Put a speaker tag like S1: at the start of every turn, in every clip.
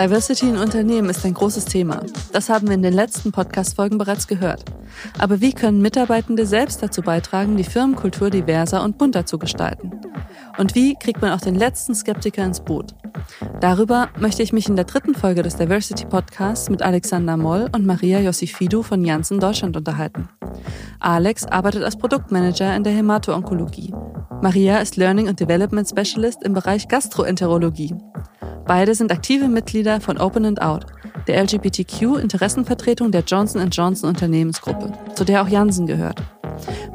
S1: Diversity in Unternehmen ist ein großes Thema. Das haben wir in den letzten Podcast-Folgen bereits gehört. Aber wie können Mitarbeitende selbst dazu beitragen, die Firmenkultur diverser und bunter zu gestalten? Und wie kriegt man auch den letzten Skeptiker ins Boot? Darüber möchte ich mich in der dritten Folge des Diversity Podcasts mit Alexander Moll und Maria Josifidou von Janssen Deutschland unterhalten. Alex arbeitet als Produktmanager in der Hämato-Onkologie. Maria ist Learning and Development Specialist im Bereich Gastroenterologie. Beide sind aktive Mitglieder von Open and Out, der LGBTQ-Interessenvertretung der Johnson Johnson Unternehmensgruppe, zu der auch Janssen gehört.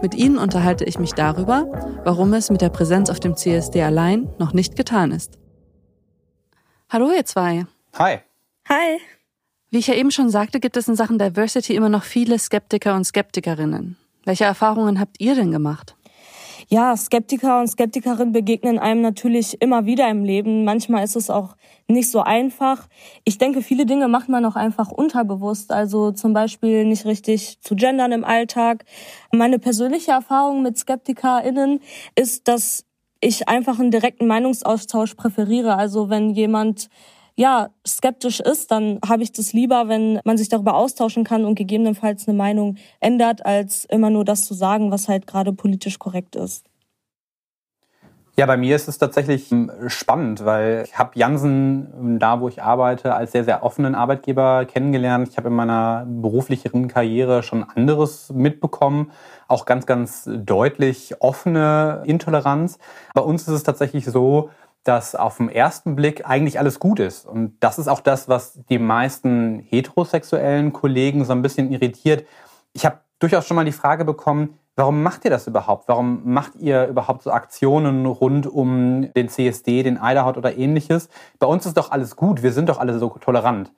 S1: Mit ihnen unterhalte ich mich darüber, warum es mit der Präsenz auf dem CSD allein noch nicht getan ist. Hallo ihr zwei.
S2: Hi.
S3: Hi.
S1: Wie ich ja eben schon sagte, gibt es in Sachen Diversity immer noch viele Skeptiker und Skeptikerinnen. Welche Erfahrungen habt ihr denn gemacht?
S3: Ja, Skeptiker und Skeptikerinnen begegnen einem natürlich immer wieder im Leben. Manchmal ist es auch nicht so einfach. Ich denke, viele Dinge macht man auch einfach unterbewusst. Also zum Beispiel nicht richtig zu gendern im Alltag. Meine persönliche Erfahrung mit SkeptikerInnen ist, dass ich einfach einen direkten Meinungsaustausch präferiere. Also wenn jemand ja, skeptisch ist, dann habe ich das lieber, wenn man sich darüber austauschen kann und gegebenenfalls eine Meinung ändert, als immer nur das zu sagen, was halt gerade politisch korrekt ist.
S2: Ja, bei mir ist es tatsächlich ähm, spannend, weil ich habe Jansen, ähm, da wo ich arbeite, als sehr, sehr offenen Arbeitgeber kennengelernt. Ich habe in meiner beruflichen Karriere schon anderes mitbekommen, auch ganz, ganz deutlich offene Intoleranz. Bei uns ist es tatsächlich so, dass auf den ersten Blick eigentlich alles gut ist. Und das ist auch das, was die meisten heterosexuellen Kollegen so ein bisschen irritiert. Ich habe durchaus schon mal die Frage bekommen, warum macht ihr das überhaupt? Warum macht ihr überhaupt so Aktionen rund um den CSD, den Eiderhaut oder ähnliches? Bei uns ist doch alles gut, wir sind doch alle so tolerant.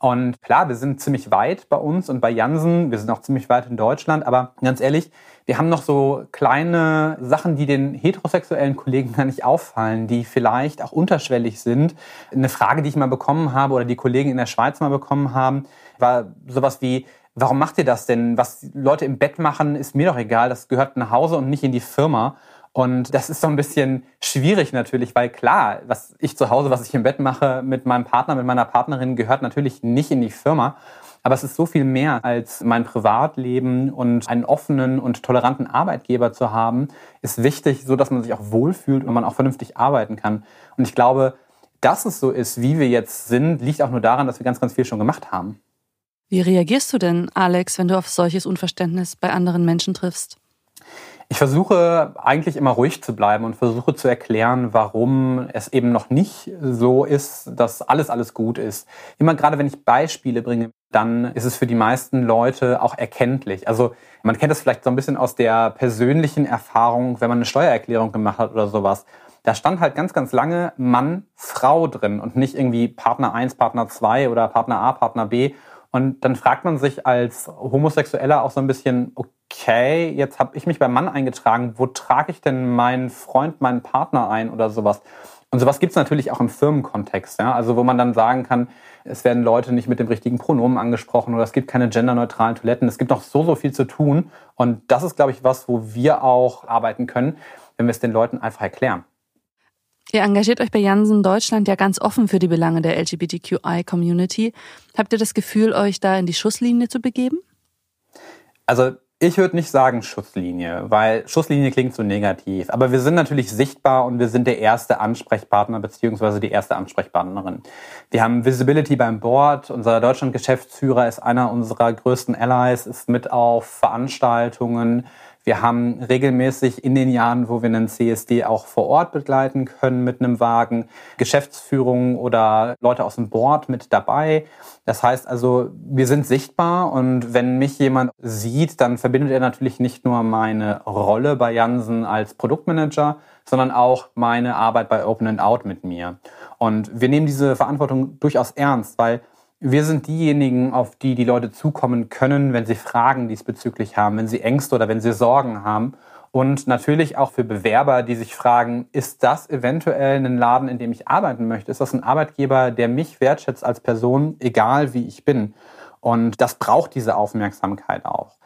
S2: Und klar, wir sind ziemlich weit bei uns und bei Jansen, wir sind auch ziemlich weit in Deutschland, aber ganz ehrlich, wir haben noch so kleine Sachen, die den heterosexuellen Kollegen gar nicht auffallen, die vielleicht auch unterschwellig sind. Eine Frage, die ich mal bekommen habe oder die Kollegen in der Schweiz mal bekommen haben, war sowas wie, warum macht ihr das denn? Was Leute im Bett machen, ist mir doch egal, das gehört nach Hause und nicht in die Firma. Und das ist so ein bisschen schwierig natürlich, weil klar, was ich zu Hause, was ich im Bett mache mit meinem Partner, mit meiner Partnerin, gehört natürlich nicht in die Firma. Aber es ist so viel mehr als mein Privatleben und einen offenen und toleranten Arbeitgeber zu haben, ist wichtig, so dass man sich auch wohlfühlt und man auch vernünftig arbeiten kann. Und ich glaube, dass es so ist, wie wir jetzt sind, liegt auch nur daran, dass wir ganz, ganz viel schon gemacht haben.
S1: Wie reagierst du denn, Alex, wenn du auf solches Unverständnis bei anderen Menschen triffst?
S2: Ich versuche eigentlich immer ruhig zu bleiben und versuche zu erklären, warum es eben noch nicht so ist, dass alles, alles gut ist. Immer gerade wenn ich Beispiele bringe, dann ist es für die meisten Leute auch erkenntlich. Also man kennt das vielleicht so ein bisschen aus der persönlichen Erfahrung, wenn man eine Steuererklärung gemacht hat oder sowas. Da stand halt ganz, ganz lange Mann, Frau drin und nicht irgendwie Partner 1, Partner 2 oder Partner A, Partner B. Und dann fragt man sich als Homosexueller auch so ein bisschen, okay, jetzt habe ich mich beim Mann eingetragen, wo trage ich denn meinen Freund, meinen Partner ein oder sowas? Und sowas gibt es natürlich auch im Firmenkontext, ja? also wo man dann sagen kann, es werden Leute nicht mit dem richtigen Pronomen angesprochen oder es gibt keine genderneutralen Toiletten. Es gibt noch so, so viel zu tun. Und das ist, glaube ich, was, wo wir auch arbeiten können, wenn wir es den Leuten einfach erklären.
S1: Ihr engagiert euch bei Jansen Deutschland ja ganz offen für die Belange der LGBTQI-Community. Habt ihr das Gefühl, euch da in die Schusslinie zu begeben?
S2: Also ich würde nicht sagen Schusslinie, weil Schusslinie klingt so negativ. Aber wir sind natürlich sichtbar und wir sind der erste Ansprechpartner beziehungsweise die erste Ansprechpartnerin. Wir haben Visibility beim Board. Unser Deutschland-Geschäftsführer ist einer unserer größten Allies, ist mit auf Veranstaltungen wir haben regelmäßig in den Jahren, wo wir einen CSD auch vor Ort begleiten können mit einem Wagen, Geschäftsführung oder Leute aus dem Board mit dabei. Das heißt also, wir sind sichtbar und wenn mich jemand sieht, dann verbindet er natürlich nicht nur meine Rolle bei Jansen als Produktmanager, sondern auch meine Arbeit bei Open and Out mit mir. Und wir nehmen diese Verantwortung durchaus ernst, weil wir sind diejenigen, auf die die Leute zukommen können, wenn sie Fragen diesbezüglich haben, wenn sie Ängste oder wenn sie Sorgen haben. Und natürlich auch für Bewerber, die sich fragen, ist das eventuell ein Laden, in dem ich arbeiten möchte? Ist das ein Arbeitgeber, der mich wertschätzt als Person, egal wie ich bin? Und das braucht diese Aufmerksamkeit auch.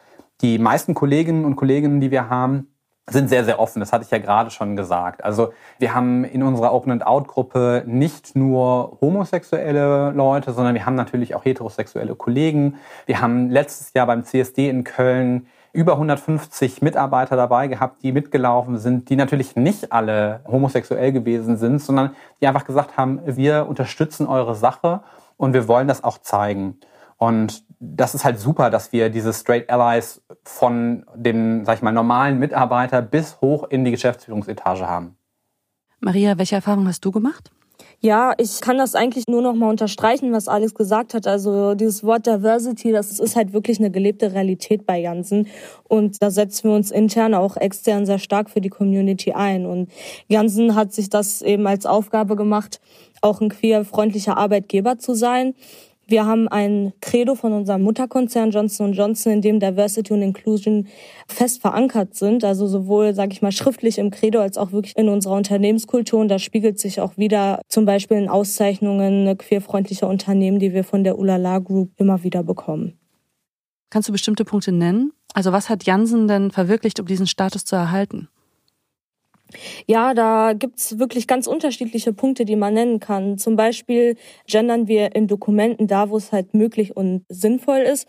S2: Die meisten Kolleginnen und Kollegen, die wir haben, sind sehr, sehr offen. Das hatte ich ja gerade schon gesagt. Also wir haben in unserer Open and Out Gruppe nicht nur homosexuelle Leute, sondern wir haben natürlich auch heterosexuelle Kollegen. Wir haben letztes Jahr beim CSD in Köln über 150 Mitarbeiter dabei gehabt, die mitgelaufen sind, die natürlich nicht alle homosexuell gewesen sind, sondern die einfach gesagt haben, wir unterstützen eure Sache und wir wollen das auch zeigen. Und das ist halt super, dass wir diese Straight Allies von dem, sag ich mal, normalen Mitarbeiter bis hoch in die Geschäftsführungsetage haben.
S1: Maria, welche Erfahrungen hast du gemacht?
S3: Ja, ich kann das eigentlich nur noch mal unterstreichen, was Alex gesagt hat. Also dieses Wort Diversity, das ist halt wirklich eine gelebte Realität bei Jansen. Und da setzen wir uns intern auch extern sehr stark für die Community ein. Und Jansen hat sich das eben als Aufgabe gemacht, auch ein queer-freundlicher Arbeitgeber zu sein. Wir haben ein Credo von unserem Mutterkonzern Johnson Johnson, in dem Diversity und Inclusion fest verankert sind. Also sowohl, sage ich mal, schriftlich im Credo als auch wirklich in unserer Unternehmenskultur. Und das spiegelt sich auch wieder zum Beispiel in Auszeichnungen queerfreundlicher Unternehmen, die wir von der Ulala Group immer wieder bekommen.
S1: Kannst du bestimmte Punkte nennen? Also was hat Jansen denn verwirklicht, um diesen Status zu erhalten?
S3: Ja, da gibt's wirklich ganz unterschiedliche Punkte, die man nennen kann. Zum Beispiel gendern wir in Dokumenten da, wo es halt möglich und sinnvoll ist.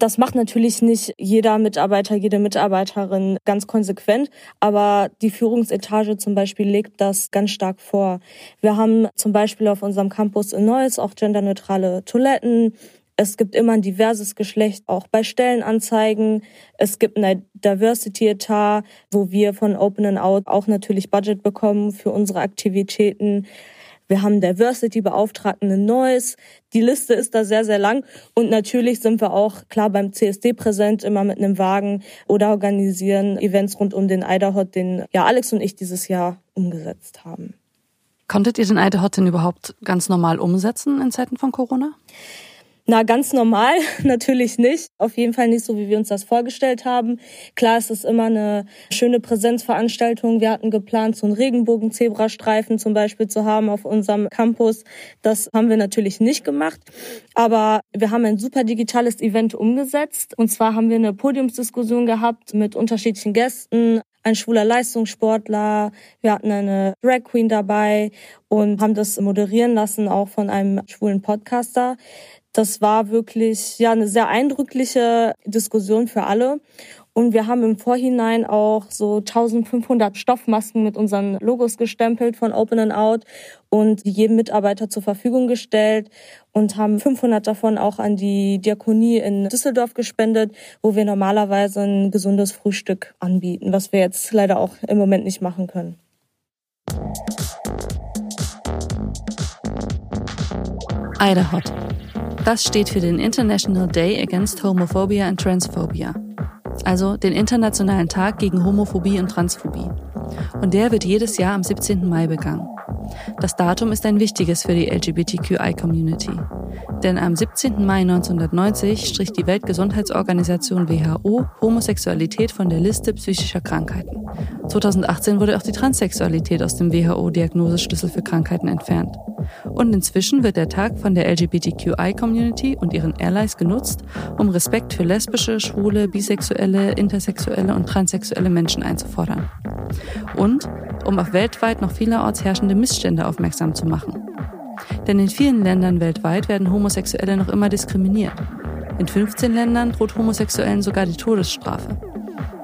S3: Das macht natürlich nicht jeder Mitarbeiter, jede Mitarbeiterin ganz konsequent, aber die Führungsetage zum Beispiel legt das ganz stark vor. Wir haben zum Beispiel auf unserem Campus in Neuss auch genderneutrale Toiletten. Es gibt immer ein diverses Geschlecht, auch bei Stellenanzeigen. Es gibt ein Diversity-Etat, wo wir von Open and Out auch natürlich Budget bekommen für unsere Aktivitäten. Wir haben Diversity-Beauftragten in Neuss. Die Liste ist da sehr, sehr lang. Und natürlich sind wir auch klar beim CSD präsent, immer mit einem Wagen oder organisieren Events rund um den Eiderhot, den ja Alex und ich dieses Jahr umgesetzt haben.
S1: Konntet ihr den Eiderhot denn überhaupt ganz normal umsetzen in Zeiten von Corona?
S3: Na, ganz normal natürlich nicht. Auf jeden Fall nicht so, wie wir uns das vorgestellt haben. Klar, es ist immer eine schöne Präsenzveranstaltung. Wir hatten geplant, so einen Regenbogen-Zebrastreifen zum Beispiel zu haben auf unserem Campus. Das haben wir natürlich nicht gemacht. Aber wir haben ein super digitales Event umgesetzt. Und zwar haben wir eine Podiumsdiskussion gehabt mit unterschiedlichen Gästen, ein schwuler Leistungssportler, wir hatten eine Drag Queen dabei und haben das moderieren lassen, auch von einem schwulen Podcaster. Das war wirklich ja eine sehr eindrückliche Diskussion für alle. Und wir haben im Vorhinein auch so 1500 Stoffmasken mit unseren Logos gestempelt von Open and Out und jedem Mitarbeiter zur Verfügung gestellt und haben 500 davon auch an die Diakonie in Düsseldorf gespendet, wo wir normalerweise ein gesundes Frühstück anbieten, was wir jetzt leider auch im Moment nicht machen können.
S1: Idaho. Das steht für den International Day Against Homophobia and Transphobia, also den Internationalen Tag gegen Homophobie und Transphobie. Und der wird jedes Jahr am 17. Mai begangen. Das Datum ist ein wichtiges für die LGBTQI-Community. Denn am 17. Mai 1990 strich die Weltgesundheitsorganisation WHO Homosexualität von der Liste psychischer Krankheiten. 2018 wurde auch die Transsexualität aus dem WHO-Diagnoseschlüssel für Krankheiten entfernt. Und inzwischen wird der Tag von der LGBTQI-Community und ihren Allies genutzt, um Respekt für lesbische, schwule, bisexuelle, intersexuelle und transsexuelle Menschen einzufordern. Und um auf weltweit noch vielerorts herrschende Missstände aufmerksam zu machen. Denn in vielen Ländern weltweit werden Homosexuelle noch immer diskriminiert. In 15 Ländern droht Homosexuellen sogar die Todesstrafe.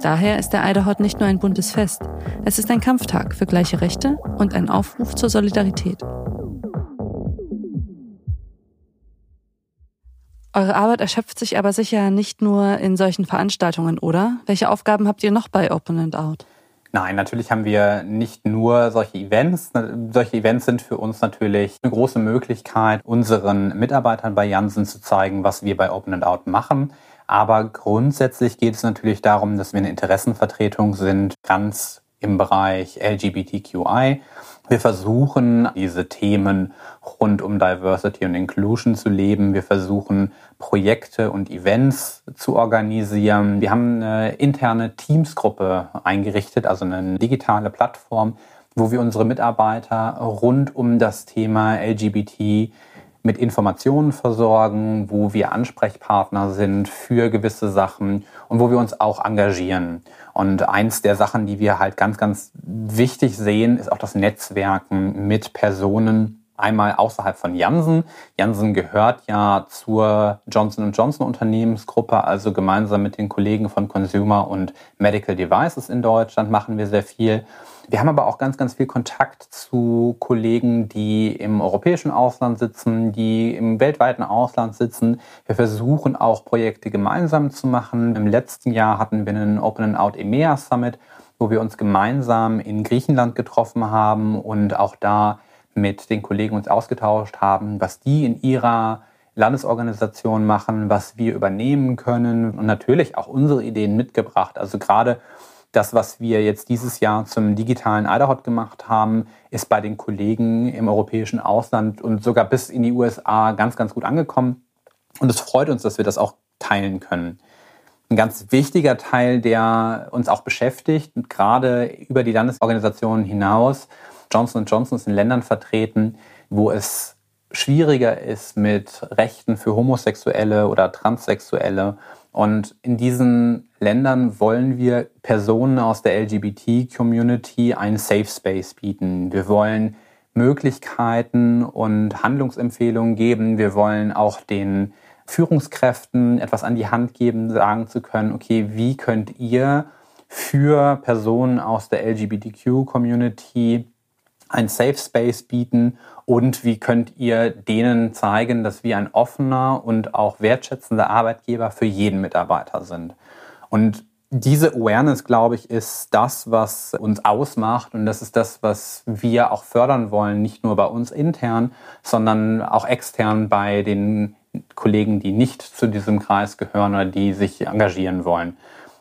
S1: Daher ist der Eiderhot nicht nur ein buntes Fest, es ist ein Kampftag für gleiche Rechte und ein Aufruf zur Solidarität. Eure Arbeit erschöpft sich aber sicher nicht nur in solchen Veranstaltungen, oder? Welche Aufgaben habt ihr noch bei Open and Out?
S2: Nein, natürlich haben wir nicht nur solche Events. Solche Events sind für uns natürlich eine große Möglichkeit, unseren Mitarbeitern bei Janssen zu zeigen, was wir bei Open and Out machen. Aber grundsätzlich geht es natürlich darum, dass wir eine Interessenvertretung sind, ganz im Bereich LGBTQI. Wir versuchen, diese Themen rund um Diversity und Inclusion zu leben. Wir versuchen, Projekte und Events zu organisieren. Wir haben eine interne Teamsgruppe eingerichtet, also eine digitale Plattform, wo wir unsere Mitarbeiter rund um das Thema LGBT mit Informationen versorgen, wo wir Ansprechpartner sind für gewisse Sachen und wo wir uns auch engagieren. Und eins der Sachen, die wir halt ganz, ganz wichtig sehen, ist auch das Netzwerken mit Personen, einmal außerhalb von Janssen. Janssen gehört ja zur Johnson Johnson Unternehmensgruppe, also gemeinsam mit den Kollegen von Consumer und Medical Devices in Deutschland machen wir sehr viel. Wir haben aber auch ganz, ganz viel Kontakt zu Kollegen, die im europäischen Ausland sitzen, die im weltweiten Ausland sitzen. Wir versuchen auch Projekte gemeinsam zu machen. Im letzten Jahr hatten wir einen Open and Out EMEA Summit, wo wir uns gemeinsam in Griechenland getroffen haben und auch da mit den Kollegen uns ausgetauscht haben, was die in ihrer Landesorganisation machen, was wir übernehmen können und natürlich auch unsere Ideen mitgebracht. Also gerade das, was wir jetzt dieses Jahr zum digitalen Idaho gemacht haben, ist bei den Kollegen im europäischen Ausland und sogar bis in die USA ganz, ganz gut angekommen. Und es freut uns, dass wir das auch teilen können. Ein ganz wichtiger Teil, der uns auch beschäftigt, gerade über die Landesorganisationen hinaus. Johnson Johnson ist in Ländern vertreten, wo es schwieriger ist mit Rechten für Homosexuelle oder Transsexuelle und in diesen Ländern wollen wir Personen aus der LGBT-Community einen Safe Space bieten. Wir wollen Möglichkeiten und Handlungsempfehlungen geben. Wir wollen auch den Führungskräften etwas an die Hand geben, sagen zu können, okay, wie könnt ihr für Personen aus der LGBTQ-Community ein Safe Space bieten und wie könnt ihr denen zeigen, dass wir ein offener und auch wertschätzender Arbeitgeber für jeden Mitarbeiter sind. Und diese Awareness, glaube ich, ist das, was uns ausmacht und das ist das, was wir auch fördern wollen, nicht nur bei uns intern, sondern auch extern bei den Kollegen, die nicht zu diesem Kreis gehören oder die sich engagieren wollen.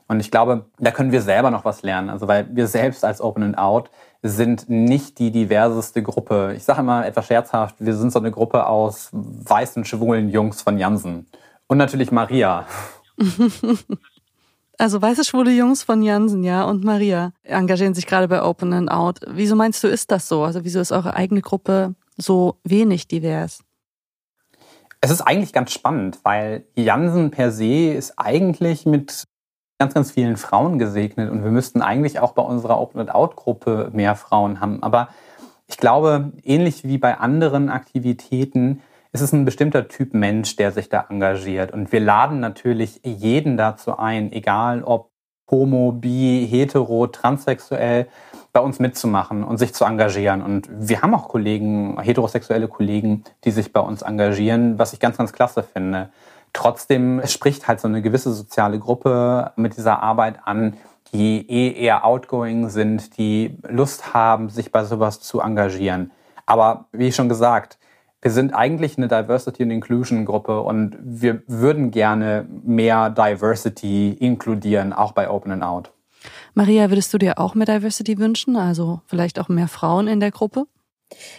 S2: Und ich glaube, da können wir selber noch was lernen. Also weil wir selbst als Open and Out sind nicht die diverseste Gruppe. Ich sage immer etwas scherzhaft, wir sind so eine Gruppe aus weißen, schwulen Jungs von Jansen. Und natürlich Maria.
S1: Also weiße schwule Jungs von Jansen, ja, und Maria engagieren sich gerade bei Open and Out. Wieso meinst du, ist das so? Also wieso ist eure eigene Gruppe so wenig divers?
S2: Es ist eigentlich ganz spannend, weil Jansen per se ist eigentlich mit ganz, ganz vielen Frauen gesegnet und wir müssten eigentlich auch bei unserer Open and Out Gruppe mehr Frauen haben. Aber ich glaube, ähnlich wie bei anderen Aktivitäten, ist es ein bestimmter Typ Mensch, der sich da engagiert. Und wir laden natürlich jeden dazu ein, egal ob homo, bi, hetero, transsexuell, bei uns mitzumachen und sich zu engagieren. Und wir haben auch Kollegen, heterosexuelle Kollegen, die sich bei uns engagieren, was ich ganz, ganz klasse finde. Trotzdem spricht halt so eine gewisse soziale Gruppe mit dieser Arbeit an, die eh eher outgoing sind, die Lust haben, sich bei sowas zu engagieren. Aber wie schon gesagt, wir sind eigentlich eine Diversity and Inclusion Gruppe und wir würden gerne mehr Diversity inkludieren, auch bei Open and Out.
S1: Maria, würdest du dir auch mehr Diversity wünschen? Also vielleicht auch mehr Frauen in der Gruppe?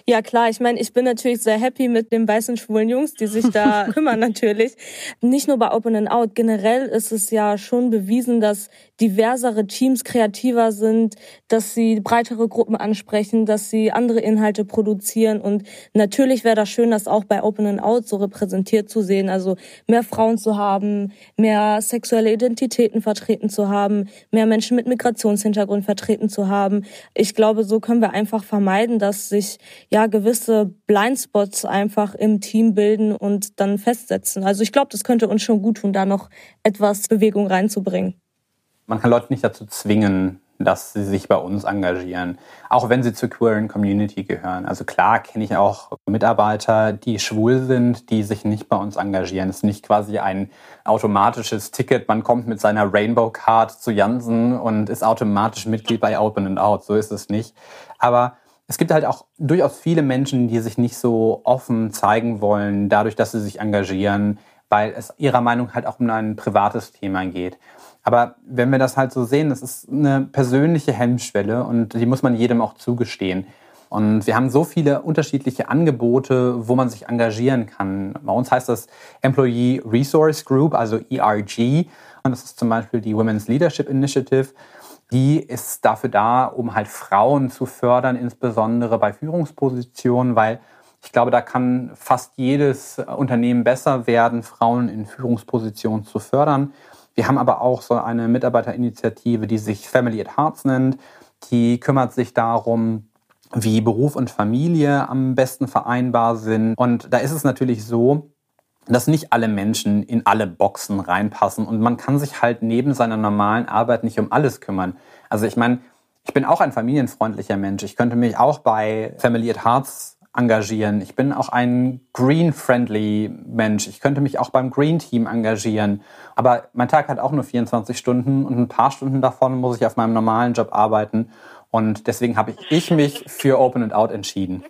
S3: Ja, klar. Ich meine, ich bin natürlich sehr happy mit den weißen schwulen Jungs, die sich da kümmern natürlich. Nicht nur bei Open and Out. Generell ist es ja schon bewiesen, dass diversere Teams kreativer sind, dass sie breitere Gruppen ansprechen, dass sie andere Inhalte produzieren. Und natürlich wäre das schön, das auch bei Open and Out so repräsentiert zu sehen. Also mehr Frauen zu haben, mehr sexuelle Identitäten vertreten zu haben, mehr Menschen mit Migrationshintergrund vertreten zu haben. Ich glaube, so können wir einfach vermeiden, dass sich ja gewisse Blindspots einfach im Team bilden und dann festsetzen. Also ich glaube, das könnte uns schon gut tun, da noch etwas Bewegung reinzubringen.
S2: Man kann Leute nicht dazu zwingen, dass sie sich bei uns engagieren, auch wenn sie zur queeren Community gehören. Also klar kenne ich auch Mitarbeiter, die schwul sind, die sich nicht bei uns engagieren. Es ist nicht quasi ein automatisches Ticket, man kommt mit seiner Rainbow Card zu Jansen und ist automatisch Mitglied bei Open and Out. So ist es nicht. Aber es gibt halt auch durchaus viele Menschen, die sich nicht so offen zeigen wollen, dadurch, dass sie sich engagieren, weil es ihrer Meinung halt auch um ein privates Thema geht. Aber wenn wir das halt so sehen, das ist eine persönliche Hemmschwelle und die muss man jedem auch zugestehen. Und wir haben so viele unterschiedliche Angebote, wo man sich engagieren kann. Bei uns heißt das Employee Resource Group, also ERG. Das ist zum Beispiel die Women's Leadership Initiative die ist dafür da, um halt Frauen zu fördern, insbesondere bei Führungspositionen, weil Ich glaube, da kann fast jedes Unternehmen besser werden, Frauen in Führungspositionen zu fördern. Wir haben aber auch so eine Mitarbeiterinitiative, die sich Family at Hearts nennt. Die kümmert sich darum, wie Beruf und Familie am besten vereinbar sind. Und da ist es natürlich so, dass nicht alle Menschen in alle Boxen reinpassen und man kann sich halt neben seiner normalen Arbeit nicht um alles kümmern. Also ich meine, ich bin auch ein familienfreundlicher Mensch. Ich könnte mich auch bei Family at Hearts engagieren. Ich bin auch ein green-friendly Mensch. Ich könnte mich auch beim Green Team engagieren. Aber mein Tag hat auch nur 24 Stunden und ein paar Stunden davon muss ich auf meinem normalen Job arbeiten. Und deswegen habe ich mich für Open and Out entschieden.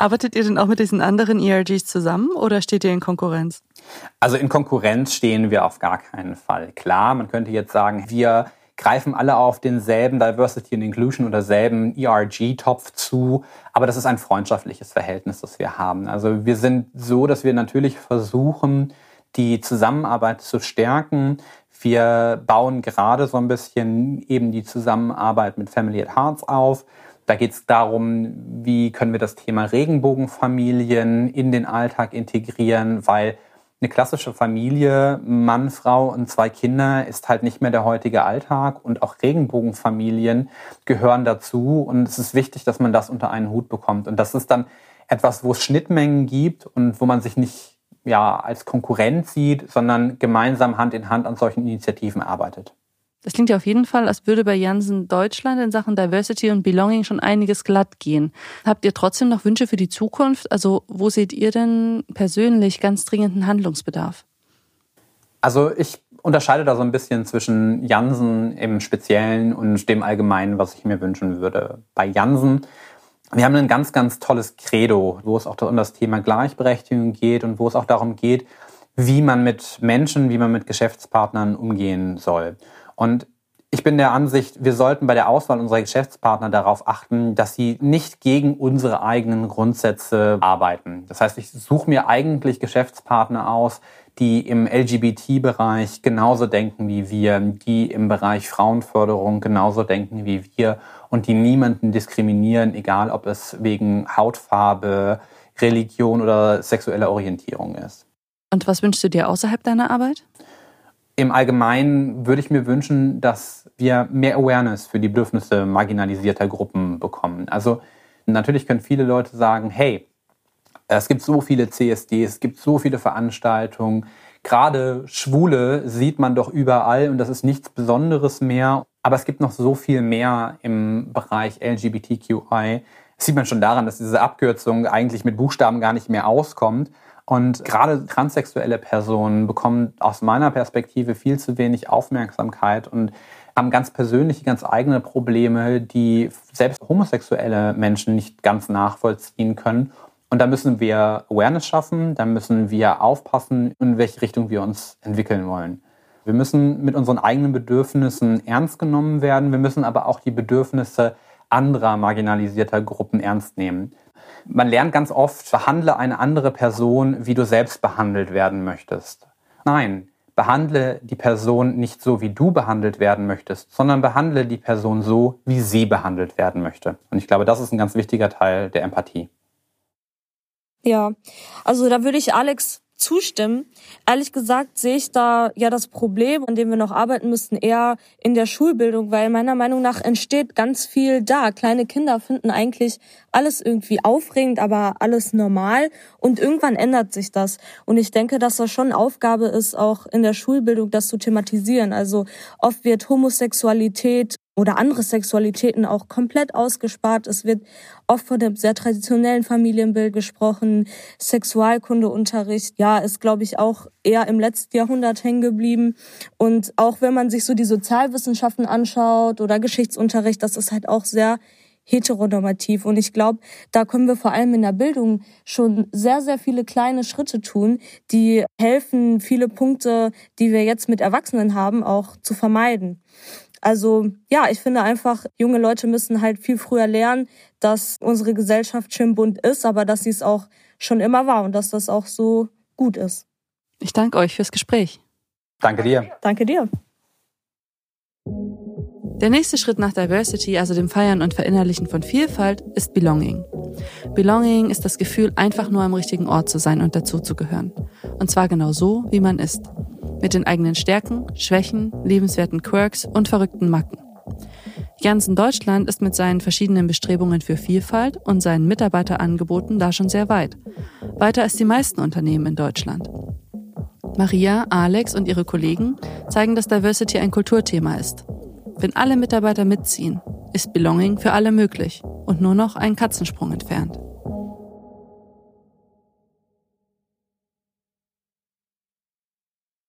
S1: Arbeitet ihr denn auch mit diesen anderen ERGs zusammen oder steht ihr in Konkurrenz?
S2: Also in Konkurrenz stehen wir auf gar keinen Fall. Klar, man könnte jetzt sagen, wir greifen alle auf denselben Diversity and Inclusion oder selben ERG-Topf zu, aber das ist ein freundschaftliches Verhältnis, das wir haben. Also wir sind so, dass wir natürlich versuchen, die Zusammenarbeit zu stärken. Wir bauen gerade so ein bisschen eben die Zusammenarbeit mit Family at Hearts auf. Da geht es darum, wie können wir das Thema Regenbogenfamilien in den Alltag integrieren, weil eine klassische Familie, Mann, Frau und zwei Kinder ist halt nicht mehr der heutige Alltag und auch Regenbogenfamilien gehören dazu und es ist wichtig, dass man das unter einen Hut bekommt und das ist dann etwas, wo es Schnittmengen gibt und wo man sich nicht ja als Konkurrent sieht, sondern gemeinsam Hand in Hand an solchen Initiativen arbeitet.
S1: Das klingt ja auf jeden Fall, als würde bei Janssen Deutschland in Sachen Diversity und Belonging schon einiges glatt gehen. Habt ihr trotzdem noch Wünsche für die Zukunft? Also wo seht ihr denn persönlich ganz dringenden Handlungsbedarf?
S2: Also ich unterscheide da so ein bisschen zwischen Janssen im Speziellen und dem Allgemeinen, was ich mir wünschen würde. Bei Janssen, wir haben ein ganz, ganz tolles Credo, wo es auch um das Thema Gleichberechtigung geht und wo es auch darum geht, wie man mit Menschen, wie man mit Geschäftspartnern umgehen soll. Und ich bin der Ansicht, wir sollten bei der Auswahl unserer Geschäftspartner darauf achten, dass sie nicht gegen unsere eigenen Grundsätze arbeiten. Das heißt, ich suche mir eigentlich Geschäftspartner aus, die im LGBT-Bereich genauso denken wie wir, die im Bereich Frauenförderung genauso denken wie wir und die niemanden diskriminieren, egal ob es wegen Hautfarbe, Religion oder sexueller Orientierung ist.
S1: Und was wünschst du dir außerhalb deiner Arbeit?
S2: Im Allgemeinen würde ich mir wünschen, dass wir mehr Awareness für die Bedürfnisse marginalisierter Gruppen bekommen. Also natürlich können viele Leute sagen, hey, es gibt so viele CSDs, es gibt so viele Veranstaltungen. Gerade Schwule sieht man doch überall und das ist nichts Besonderes mehr. Aber es gibt noch so viel mehr im Bereich LGBTQI. Das sieht man schon daran, dass diese Abkürzung eigentlich mit Buchstaben gar nicht mehr auskommt. Und gerade transsexuelle Personen bekommen aus meiner Perspektive viel zu wenig Aufmerksamkeit und haben ganz persönliche, ganz eigene Probleme, die selbst homosexuelle Menschen nicht ganz nachvollziehen können. Und da müssen wir Awareness schaffen, da müssen wir aufpassen, in welche Richtung wir uns entwickeln wollen. Wir müssen mit unseren eigenen Bedürfnissen ernst genommen werden, wir müssen aber auch die Bedürfnisse anderer marginalisierter Gruppen ernst nehmen. Man lernt ganz oft, behandle eine andere Person, wie du selbst behandelt werden möchtest. Nein, behandle die Person nicht so, wie du behandelt werden möchtest, sondern behandle die Person so, wie sie behandelt werden möchte. Und ich glaube, das ist ein ganz wichtiger Teil der Empathie.
S3: Ja, also da würde ich Alex zustimmen. Ehrlich gesagt sehe ich da ja das Problem, an dem wir noch arbeiten müssten, eher in der Schulbildung, weil meiner Meinung nach entsteht ganz viel da. Kleine Kinder finden eigentlich alles irgendwie aufregend, aber alles normal und irgendwann ändert sich das. Und ich denke, dass das schon Aufgabe ist, auch in der Schulbildung das zu thematisieren. Also oft wird Homosexualität oder andere Sexualitäten auch komplett ausgespart. Es wird oft von dem sehr traditionellen Familienbild gesprochen. Sexualkundeunterricht, ja, ist, glaube ich, auch eher im letzten Jahrhundert hängen geblieben. Und auch wenn man sich so die Sozialwissenschaften anschaut oder Geschichtsunterricht, das ist halt auch sehr heteronormativ. Und ich glaube, da können wir vor allem in der Bildung schon sehr, sehr viele kleine Schritte tun, die helfen, viele Punkte, die wir jetzt mit Erwachsenen haben, auch zu vermeiden. Also ja, ich finde einfach, junge Leute müssen halt viel früher lernen, dass unsere Gesellschaft schön bunt ist, aber dass sie es auch schon immer war und dass das auch so gut ist.
S1: Ich danke euch fürs Gespräch.
S2: Danke dir.
S3: Danke dir.
S1: Der nächste Schritt nach Diversity, also dem Feiern und Verinnerlichen von Vielfalt, ist Belonging. Belonging ist das Gefühl, einfach nur am richtigen Ort zu sein und dazuzugehören. Und zwar genau so, wie man ist. Mit den eigenen Stärken, Schwächen, lebenswerten Quirks und verrückten Macken. Janssen Deutschland ist mit seinen verschiedenen Bestrebungen für Vielfalt und seinen Mitarbeiterangeboten da schon sehr weit. Weiter als die meisten Unternehmen in Deutschland. Maria, Alex und ihre Kollegen zeigen, dass Diversity ein Kulturthema ist. Wenn alle Mitarbeiter mitziehen, ist Belonging für alle möglich und nur noch ein Katzensprung entfernt.